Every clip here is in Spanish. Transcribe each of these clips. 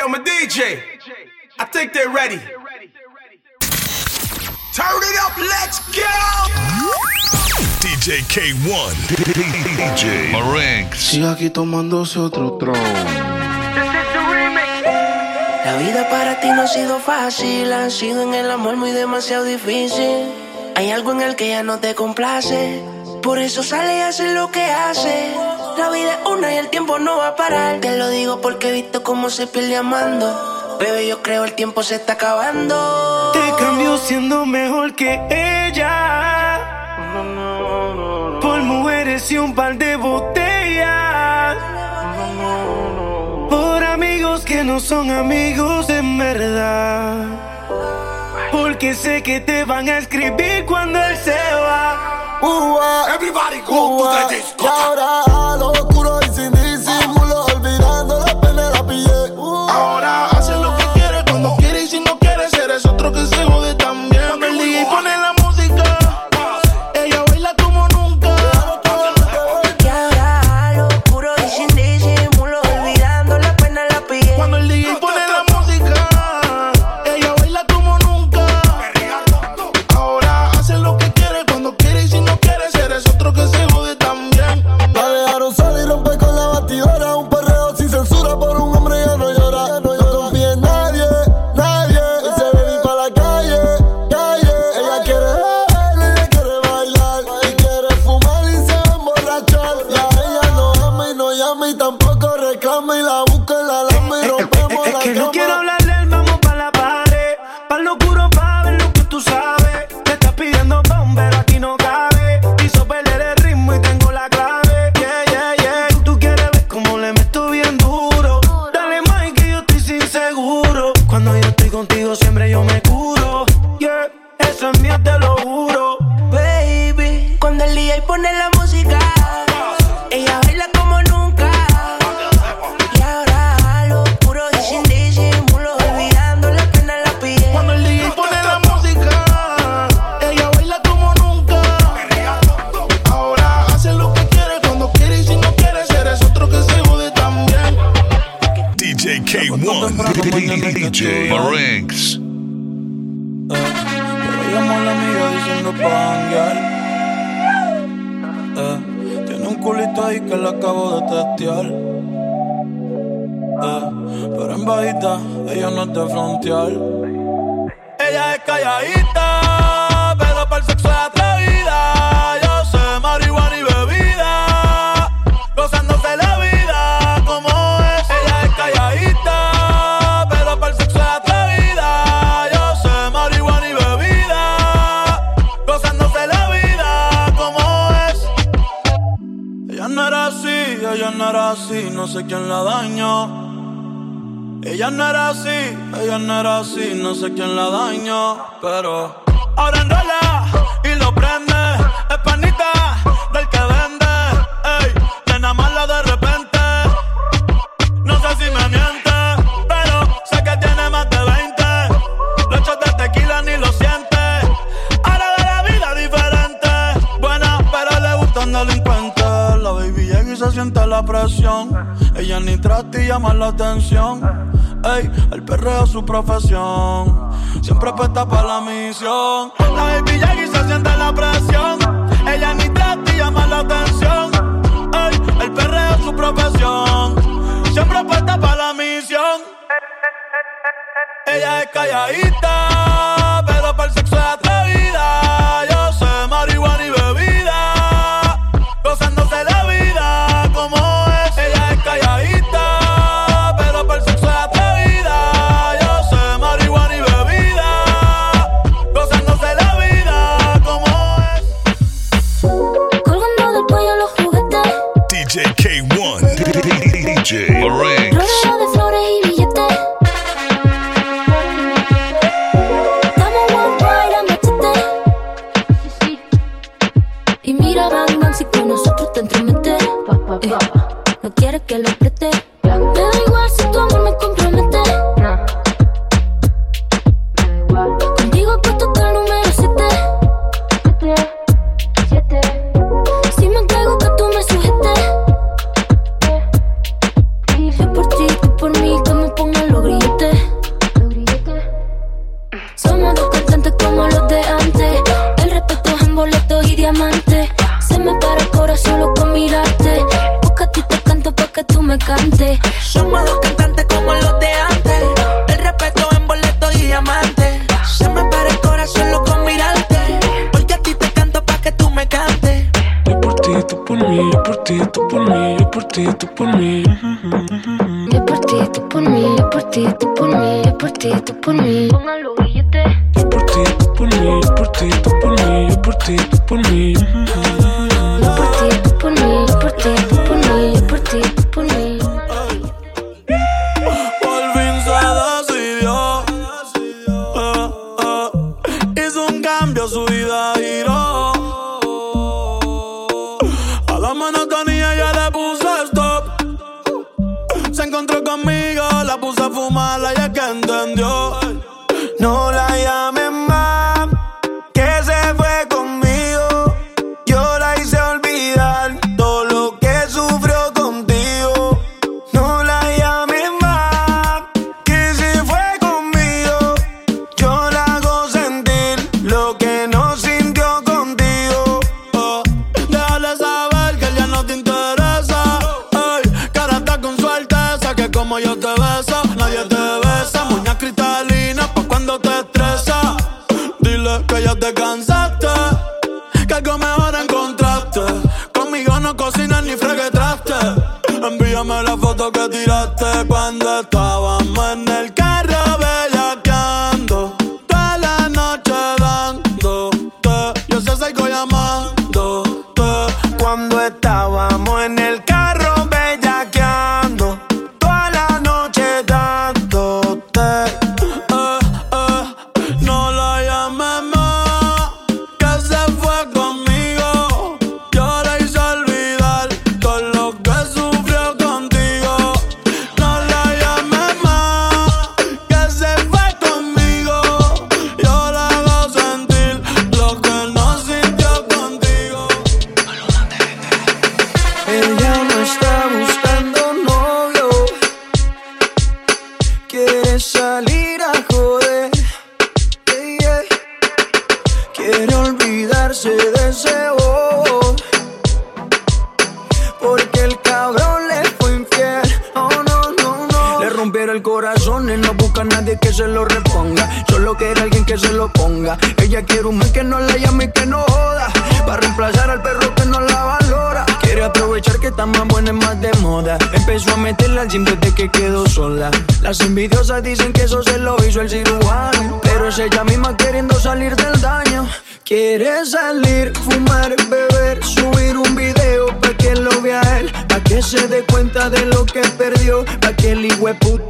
yo, my DJ. I think they're ready. Turn it up, let's go! DJ K1, DJ Marenx. Sigue aquí tomándose otro troll. La vida para ti no ha sido fácil, ha sido en el amor muy demasiado difícil. Hay algo en el que ya no te complace, por eso sale y hace lo que hace. La vida es una y el tiempo no va a parar. Te lo digo porque he visto cómo se pierde amando. Bebé, yo creo el tiempo se está acabando. Te cambio siendo mejor que ella. Por mujeres y un par de botellas. Por amigos que no son amigos en verdad. Porque sé que te van a escribir cuando él se va. Everybody go to the disco. calladita. Rompieron el corazón y no busca a nadie que se lo reponga. Solo quiere alguien que se lo ponga. Ella quiere un man que no la llame y que no joda. Para reemplazar al perro que no la valora. Quiere aprovechar que está más buena y más de moda. Empezó a meterla al gym desde que quedó sola. Las envidiosas dicen que eso se lo hizo el cirujano. Pero es ella misma queriendo salir del daño. Quiere salir, fumar, beber, subir un video pa' que lo vea él, pa' que se dé cuenta de lo que perdió, pa' que el hijueput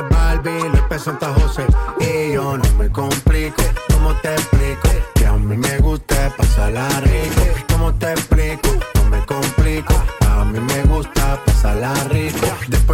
Barbie, López Santa José. Y yo no me complico, ¿cómo te explico? Que a mí me gusta pasarla rico. ¿Cómo te explico? No me complico. A mí me gusta pasarla rico.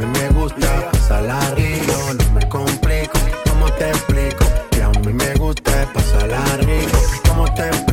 mí me gusta pasarla rico. No me complico, ¿cómo te explico? Que a mí me gusta pasarla rico. ¿Cómo te explico?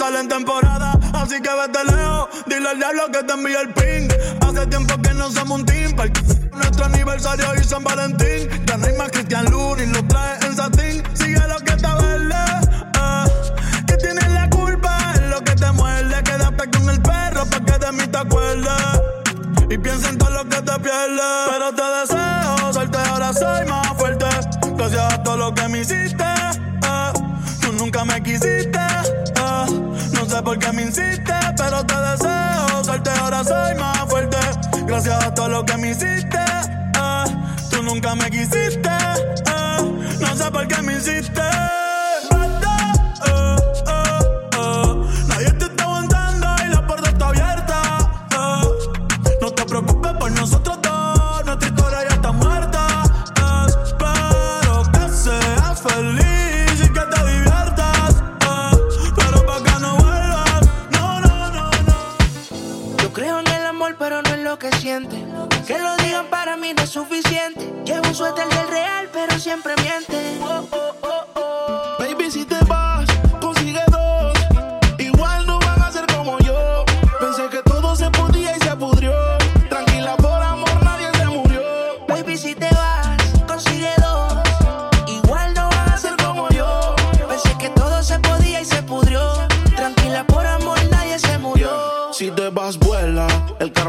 sale en temporada, así que vete lejos. Dile al diablo que te envíe el ping. Hace tiempo que no se montía todo lo que me hiciste. Eh. Tú nunca me quisiste. Que lo digan para mí no es suficiente. Llevo un suéter del real, pero siempre miente. Oh, oh, oh, Baby, si te vas.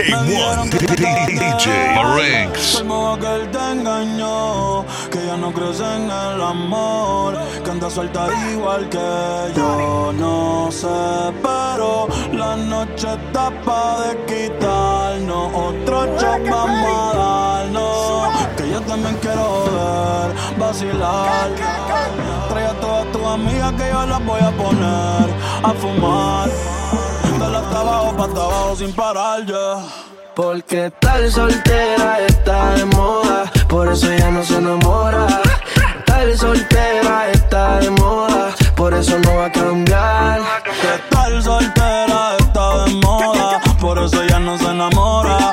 K1, DJ Marinx. que te engañó, que ya no crees en el amor, que anda suelta igual que yo. No sé, pero la noche está pa' de quitarnos. Otro shot vamos a darnos, que yo también quiero ver vacilar. Trae a todas tus amigas que yo las voy a poner a fumar dándole hasta sin parar, yeah. Porque tal soltera está de moda, por eso ya no se enamora. Tal soltera está de moda, por eso no va a cambiar. Que tal soltera está de moda, por eso ya no se enamora.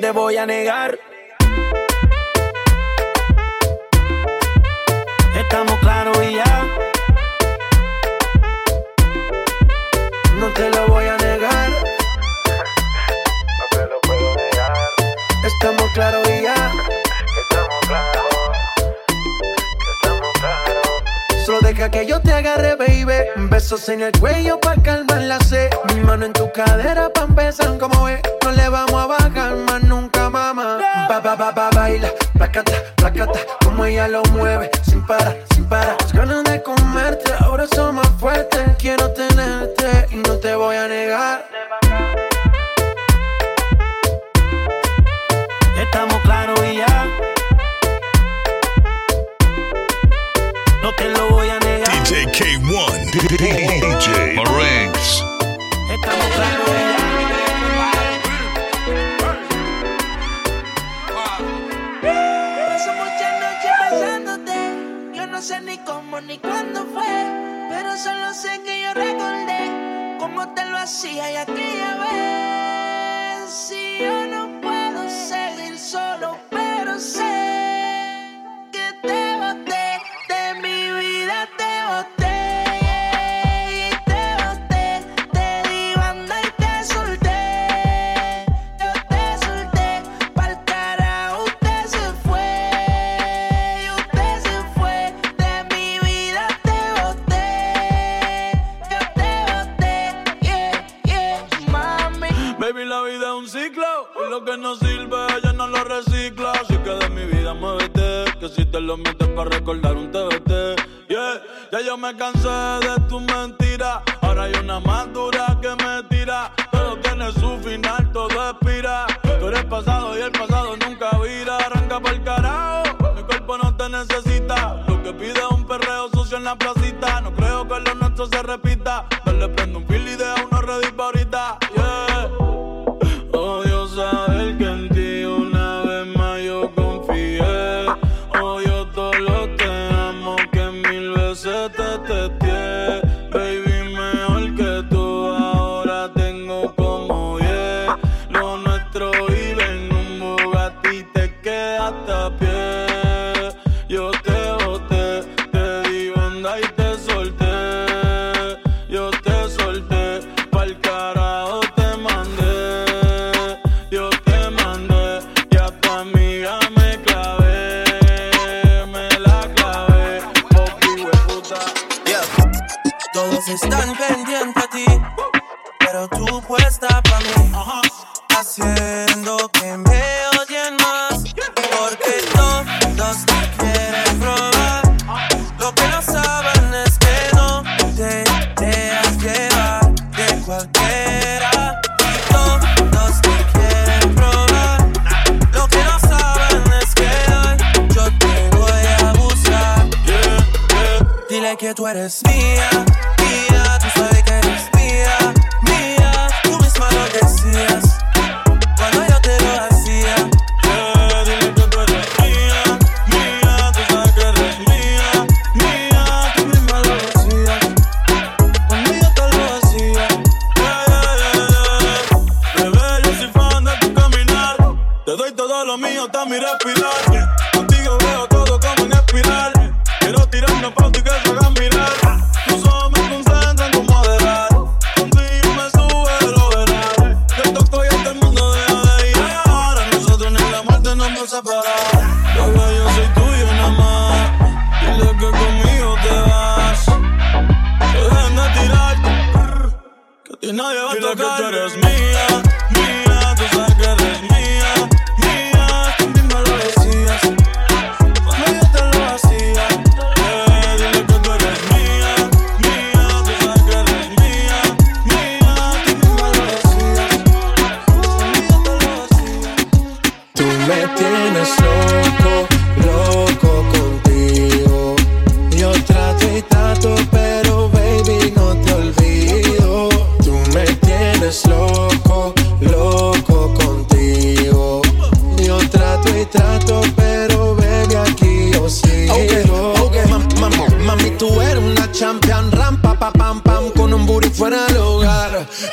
te voy a negar. besos en el cuello pa' calmar la sed. Mi mano en tu cadera pa' empezar como ve. No le vamos a bajar más nunca, mamá. Ba, ba, ba, ba, baila, placata, placata. Como ella lo mueve, sin parar, sin parar. Las ganas de comerte ahora son más fuertes. Quiero tenerte y no te voy a negar. Estamos claros y ya. No te lo voy a negar. JK1, DJ Marengs. Estamos Paso muchas noches besándote. Yo no sé ni cómo ni cuándo fue. Pero solo sé que yo recordé cómo te lo hacía y aquella vez. Si yo no me cansé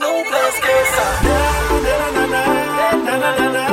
no place que na.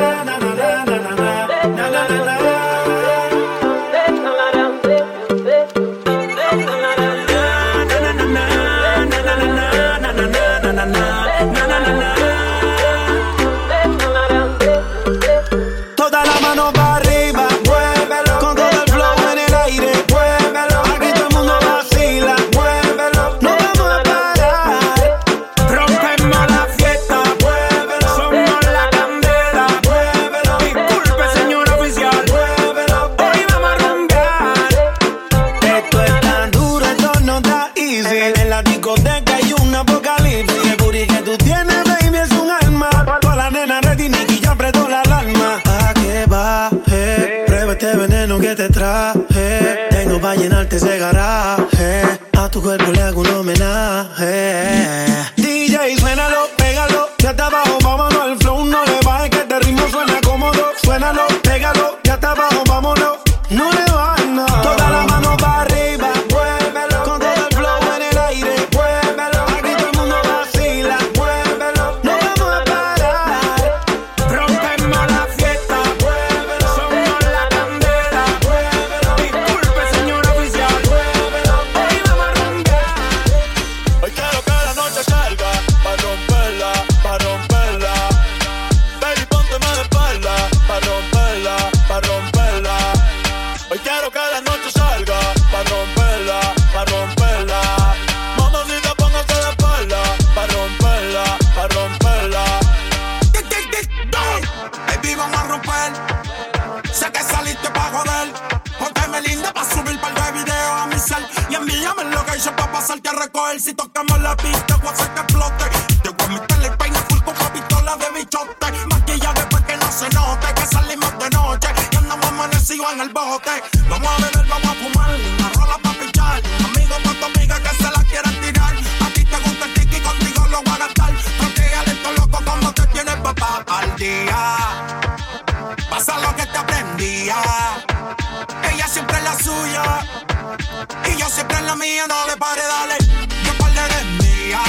Y yo siempre en la mía. No le pare, dale. Yo par de mía.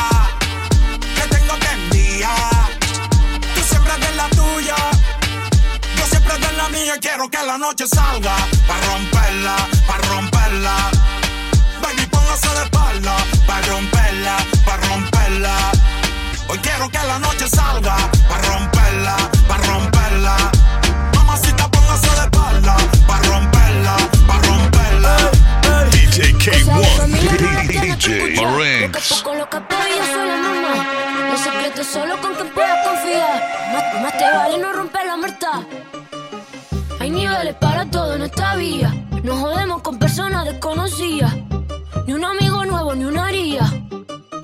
Que tengo enviar. Tú siempre de la tuya. Yo siempre de la mía. Quiero que la noche salga. Pa' romperla, pa' romperla. Baby, póngase de espalda. Pa' romperla, pa' romperla. Hoy quiero que la noche salga. Pa' romperla, pa' romperla. DK1, DJ Marenx. Los secretos solo con quien puedas confiar. Más, te vale no romper la muerta. Hay niveles para todo en esta vía. No jodemos con personas desconocidas. Ni un amigo nuevo, ni una haría.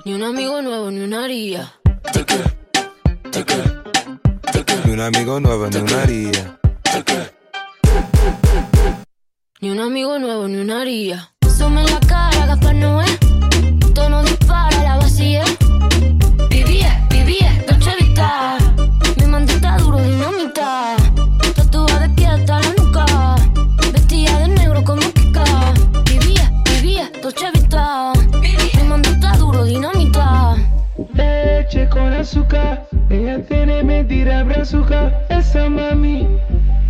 Ni un amigo nuevo, ni una haría. Ni un amigo nuevo, ni una haría. Ni un amigo nuevo, ni una haría. Sume en la cara, Gaspar Noé. Tono dispara, la vacía. Vivía, vivía, Dolce Vita. Mi mandita duro, dinamita. Tatuada de pie la nuca. Vestida de negro como Kika. Vivía, vivía, Dolce Vita. Mi mandita duro, dinamita. Leche con azúcar, ella tiene mentira brazuca. Esa mami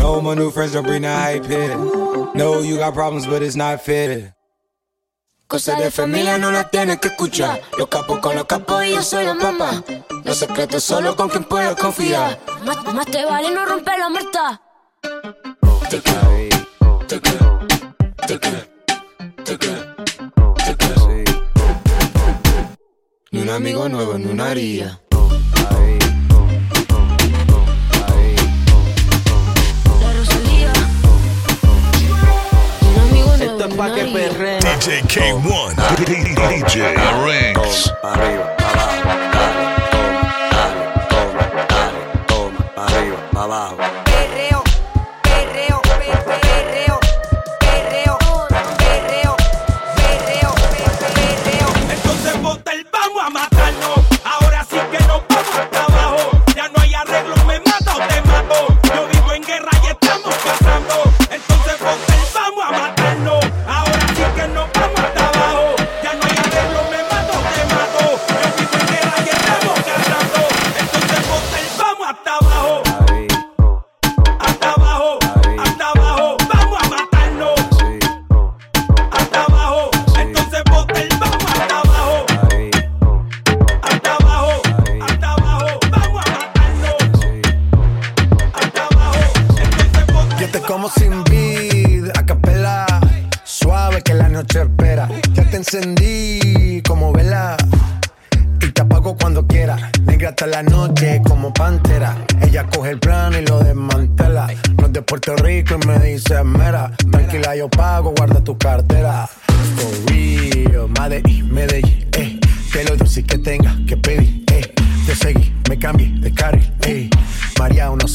No, my new friends don't bring the hype here. No, you got problems, but it's not fair. Cosas de familia no las tienes que escuchar. Los capos con los capos y yo soy la mamá. Los secretos solo con quien puedo confiar. Más, más te vale no romper la muerta. Ni un amigo nuevo, ni una haría. Pa' que ni una haría. perren. DJ K1, DJ Marinx. Arriba, abajo, dale, toma, dale, toma, arriba, abajo.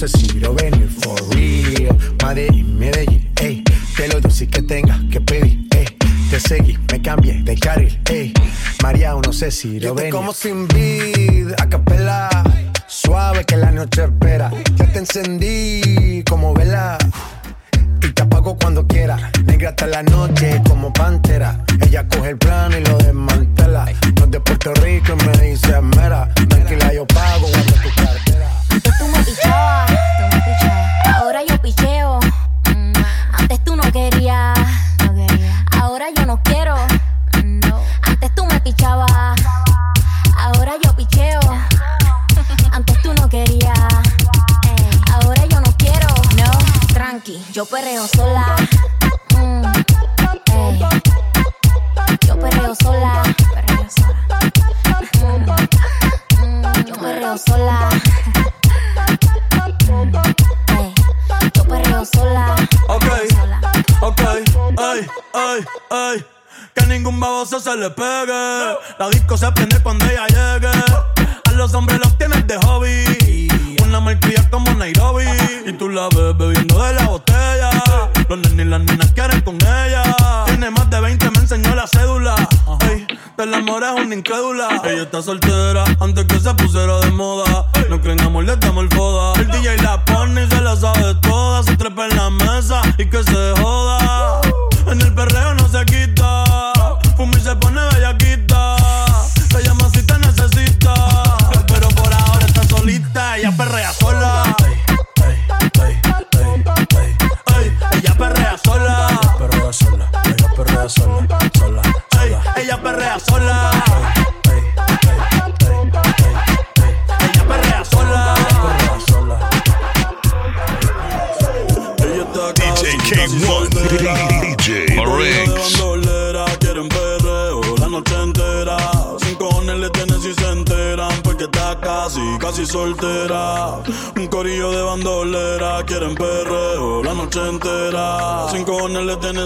María, no sé si lo venir, for real. Medellín, Medellín, eh. Te lo doy que tenga que pedir, eh. Te seguí, me cambié de carril, eh. María, no sé si lo venir. como sin vid, a capela. Suave que la noche espera. Ya te encendí como vela. Y te apago cuando quiera. Negra hasta la noche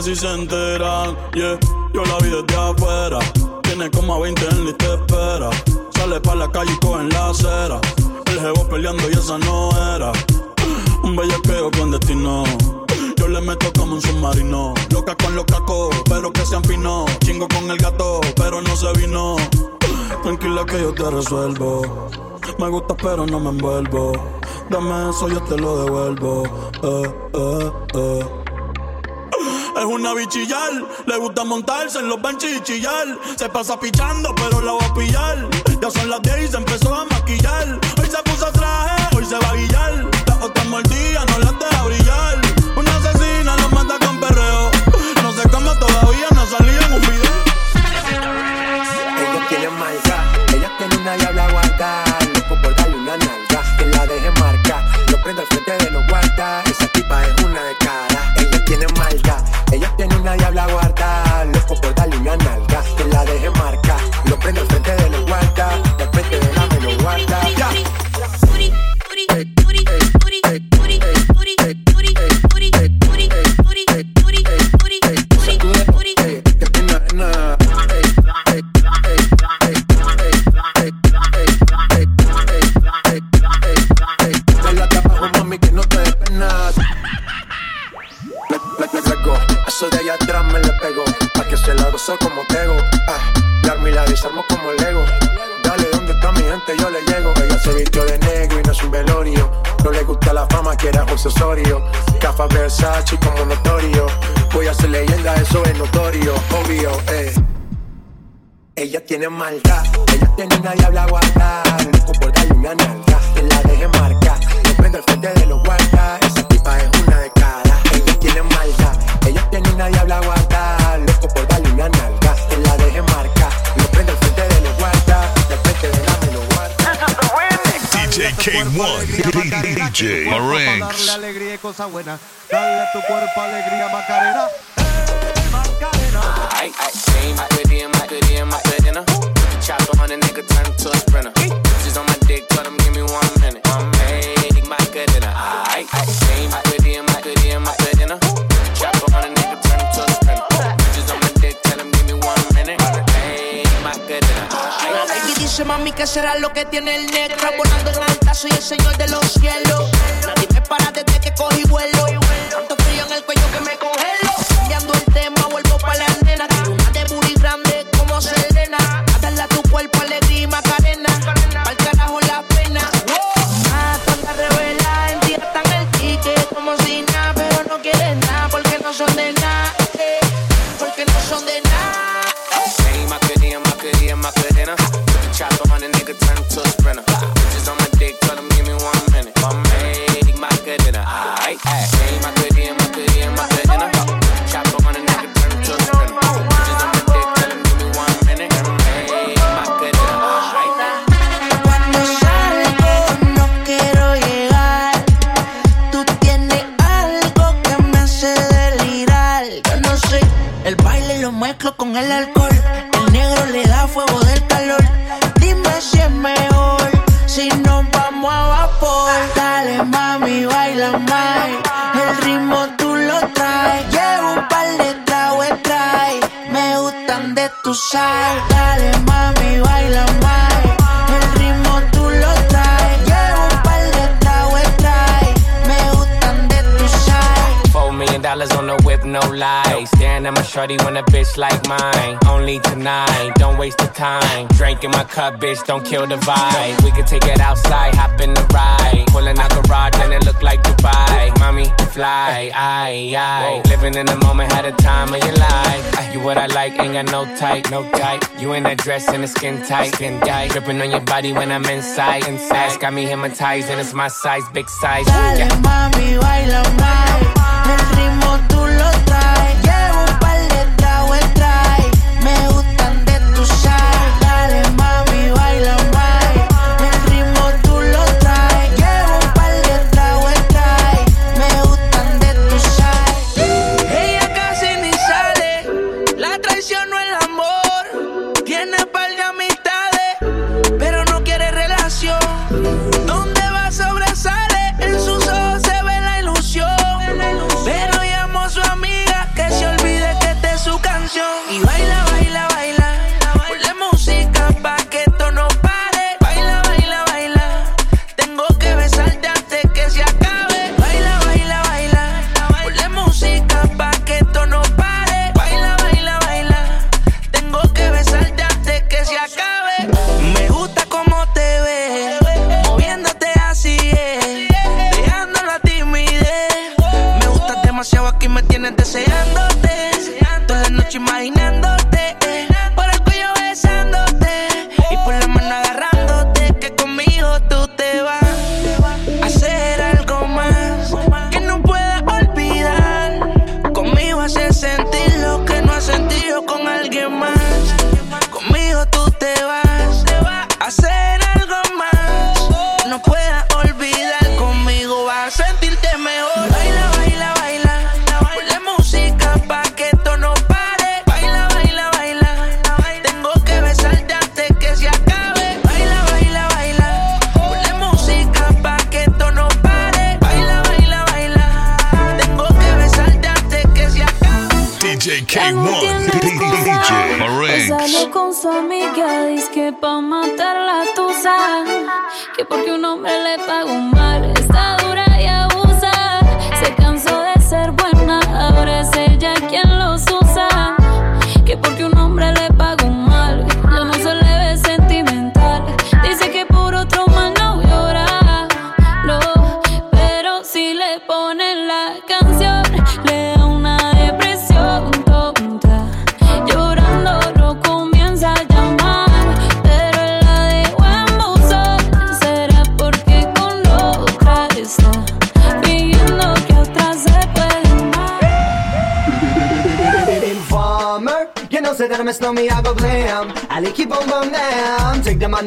si se enteran, yeah. Yo la vi desde afuera, tiene como a 20 en lista espera. Sale pa' la calle y coge la acera. El jevo peleando y esa no era. Un bellaqueo con destino. Yo le meto como un submarino. Loca con los cacos, pero que sean finos. Chingo con el gato, pero no se vino. Tranquila que yo te resuelvo. Me gusta, pero no me envuelvo. Dame eso, yo te lo devuelvo. Eh, eh, eh. Es una bichillar, le gusta montarse en los benches y chillar. Se pasa pichando, pero la va a pillar. Ya son las 10 y se empezó a maquillar. Hoy se puso traje, hoy se va a guillar. Las otras mordidas no las deja brillar. Una asesina nos mata con perreo. No sé cómo todavía no salía en un video. Ellos tienen maldad, ellas tienen una diabla guardar. Loco por darle una nalga, que la deje marcar. Lo prendo al frente de los guardas, esa tipa es una de maldad, ellas tienen una diabla que gozó como tego. Ah, la y la desarmo como Lego. Dale, ¿dónde está mi gente? Yo le llego. Ella se vistió de negro y no es un velorio. No le gusta la fama, quiere José Osorio. Cafa Versace como notorio. Voy a ser leyenda, eso es notorio. Obvio, eh. Ella tiene maldad, ella tiene una diabla guardar. Loco por darle una nalga, que la deje marcar. Lo prendo al frente de los guardas, esa tipa es una de cara. Ella tiene maldad, ella tiene una diabla guardar. DJ K1, DJ Darle Marinx. alegría y cosas buenas. Dale a tu cuerpo alegría, Macarena. Ay, ay, same, my goodie and my goodie and my good dinner. Chopper on a nigga, turn him to a sprinter. Bitches on my dick, tell them give me one minute. Hey, my good dinner. Ay, ay, same, my goodie and my goodie and my good dinner. Chopper on a nigga, turn him to a sprinter. Bitches on my dick, tell them give me one minute. Hey, my good dinner. Ay, La lady dice mami que será lo que tiene el negro Volando alta soy el señor de los cielos. Nadie me para desde que cogí vuelo el. Shorty want a bitch like mine. Only tonight, don't waste the time. Drink in my cup, bitch, don't kill the vibe. We could take it outside, hop in the ride. Pulling out garage and it look like Dubai. Mommy, fly, I, I, Living in the moment, had a time of your life. Ah, you what I like, ain't got no type, no type. You in that dress and the skin tight, skin tight. Dripping on your body when I'm inside, inside. Got me hypnotized and it's my size, big size. Dale, yeah. mami, bailame. El ritmo tú lo traes.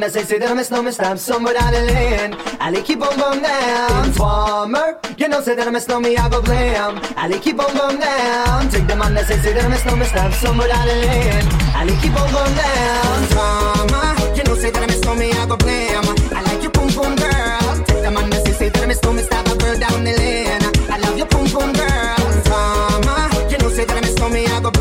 Sevmez hissedermez no istem somewhere down the lane. Ali keep on going down. Informer You know sedermez no me I go blame. Ali keep on going down. Take the man that says sedermez no istem somewhere down the lane. Ali keep on going down. Drama You know sedermez no me I go blame. I like your pum pum girl. Take the man that says sedermez no istem a girl down the lane. I love your pum pum girl. Drama You know sedermez no me I go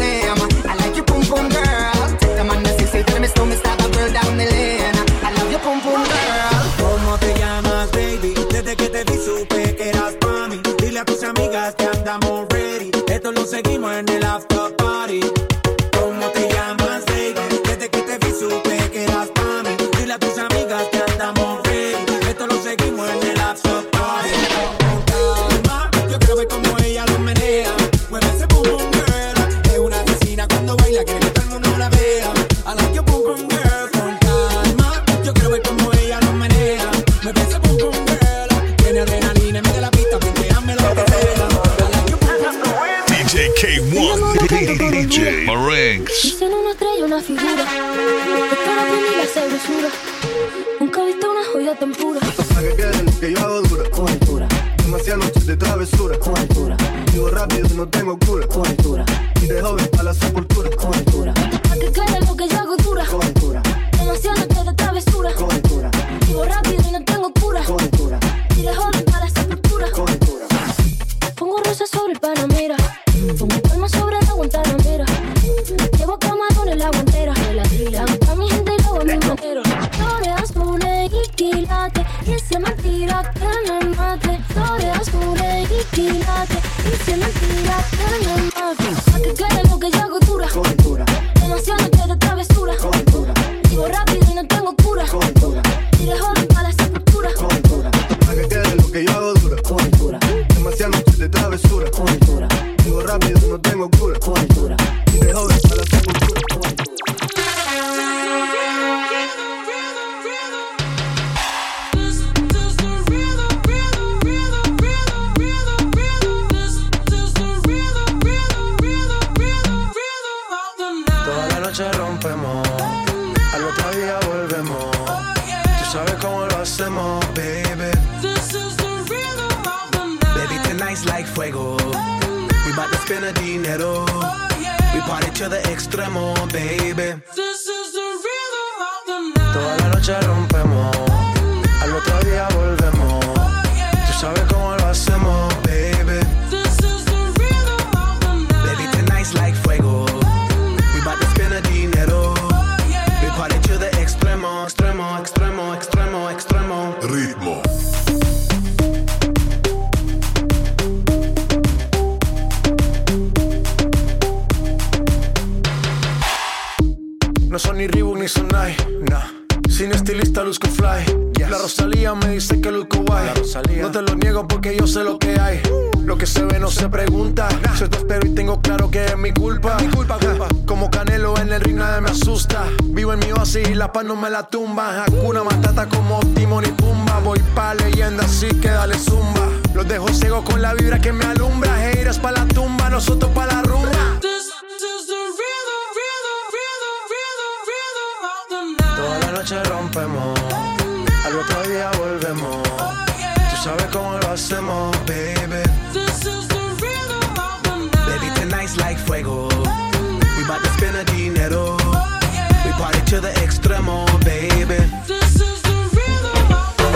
to the extremo, baby. This is the rhythm of the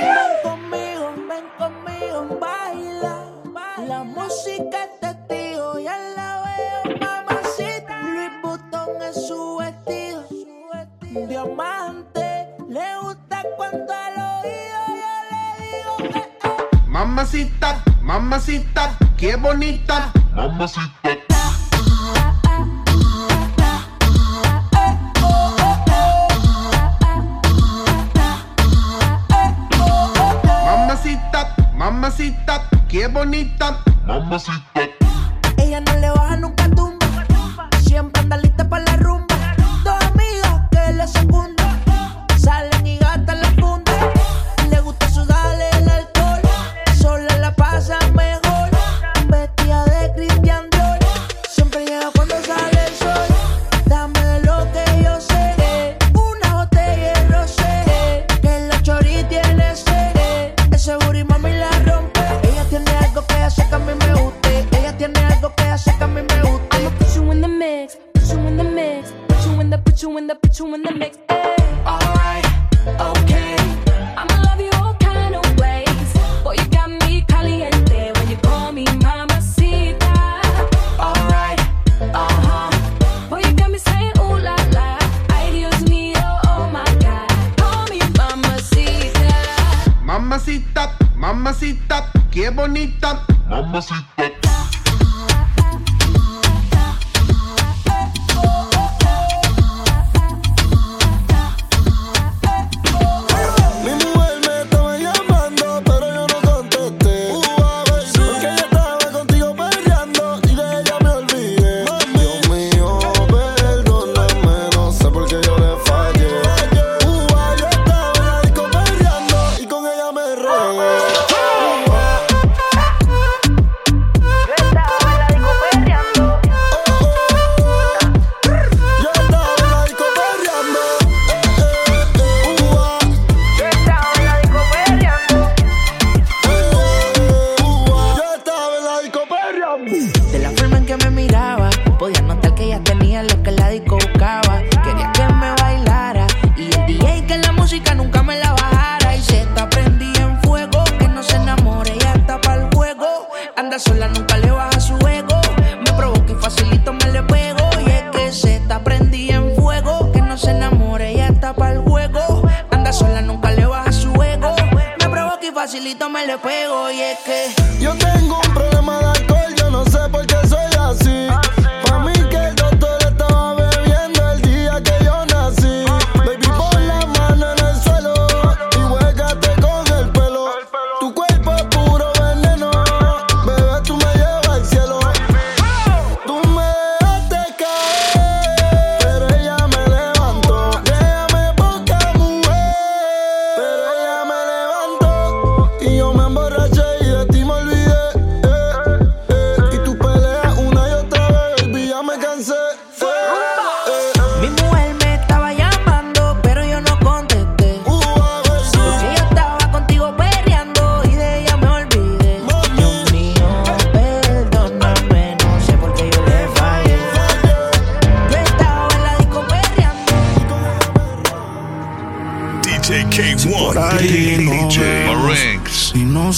Ven conmigo, ven conmigo, baila. La música es testigo, ya la veo, mamacita. Luis Butón es su vestido, diamante. Le gusta cuando al oído yo le digo, eh, eh. Mamacita, mamacita, qué bonita. Mamacita.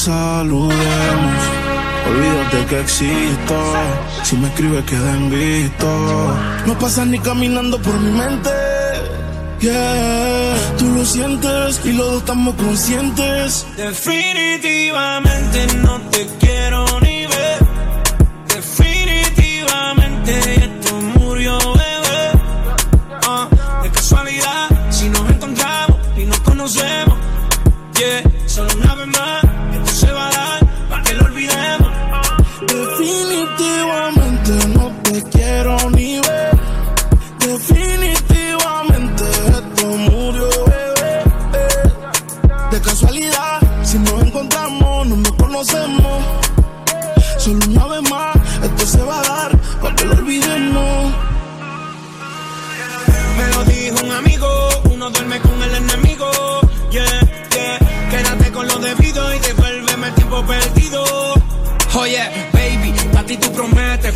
saludemos. Olvídate que existo. Si me escribes, queda en visto. No pasas ni caminando por mi mente. Yeah, tú lo sientes y los dos estamos conscientes. Definitivamente no te quiero.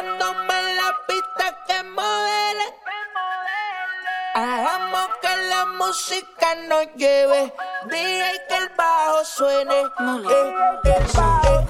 Buscándome la pista que modele. Hagamos que la música nos lleve. Dije que el bajo suene. Eh, el bajo.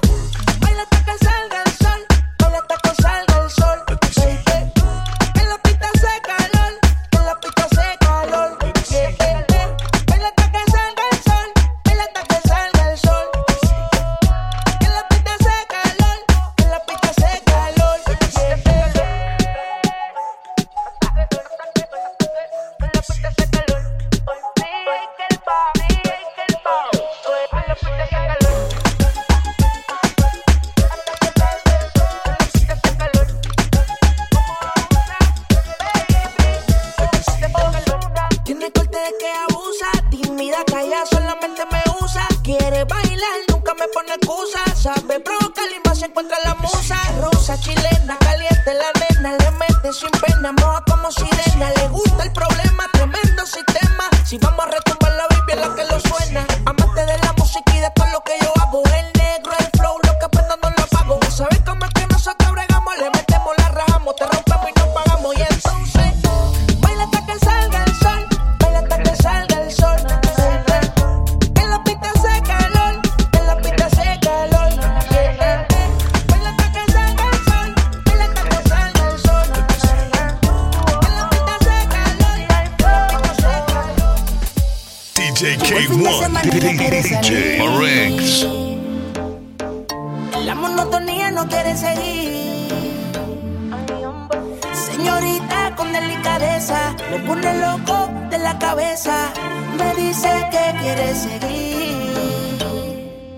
quiere seguir.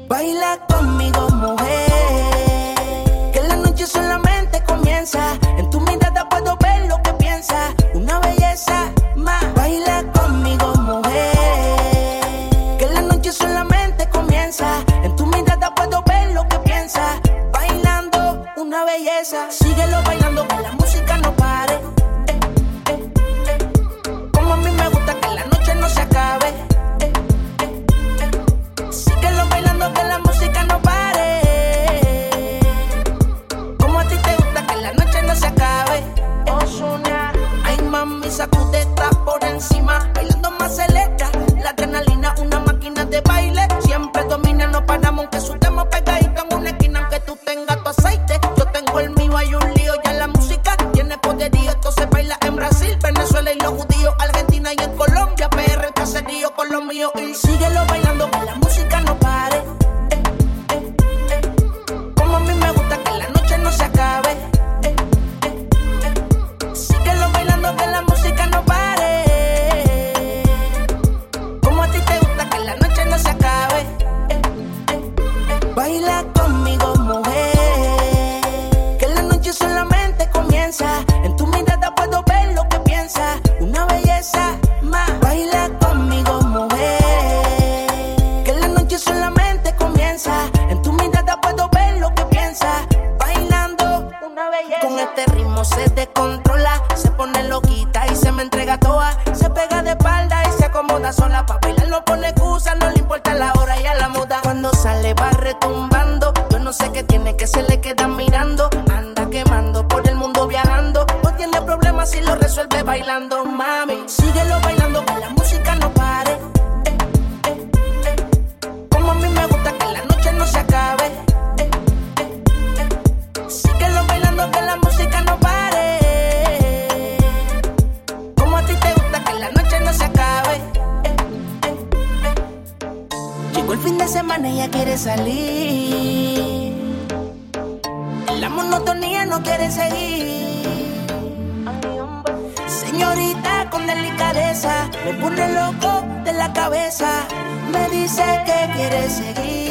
Baila bailando, mami. cabeza. Me dice que quiere seguir.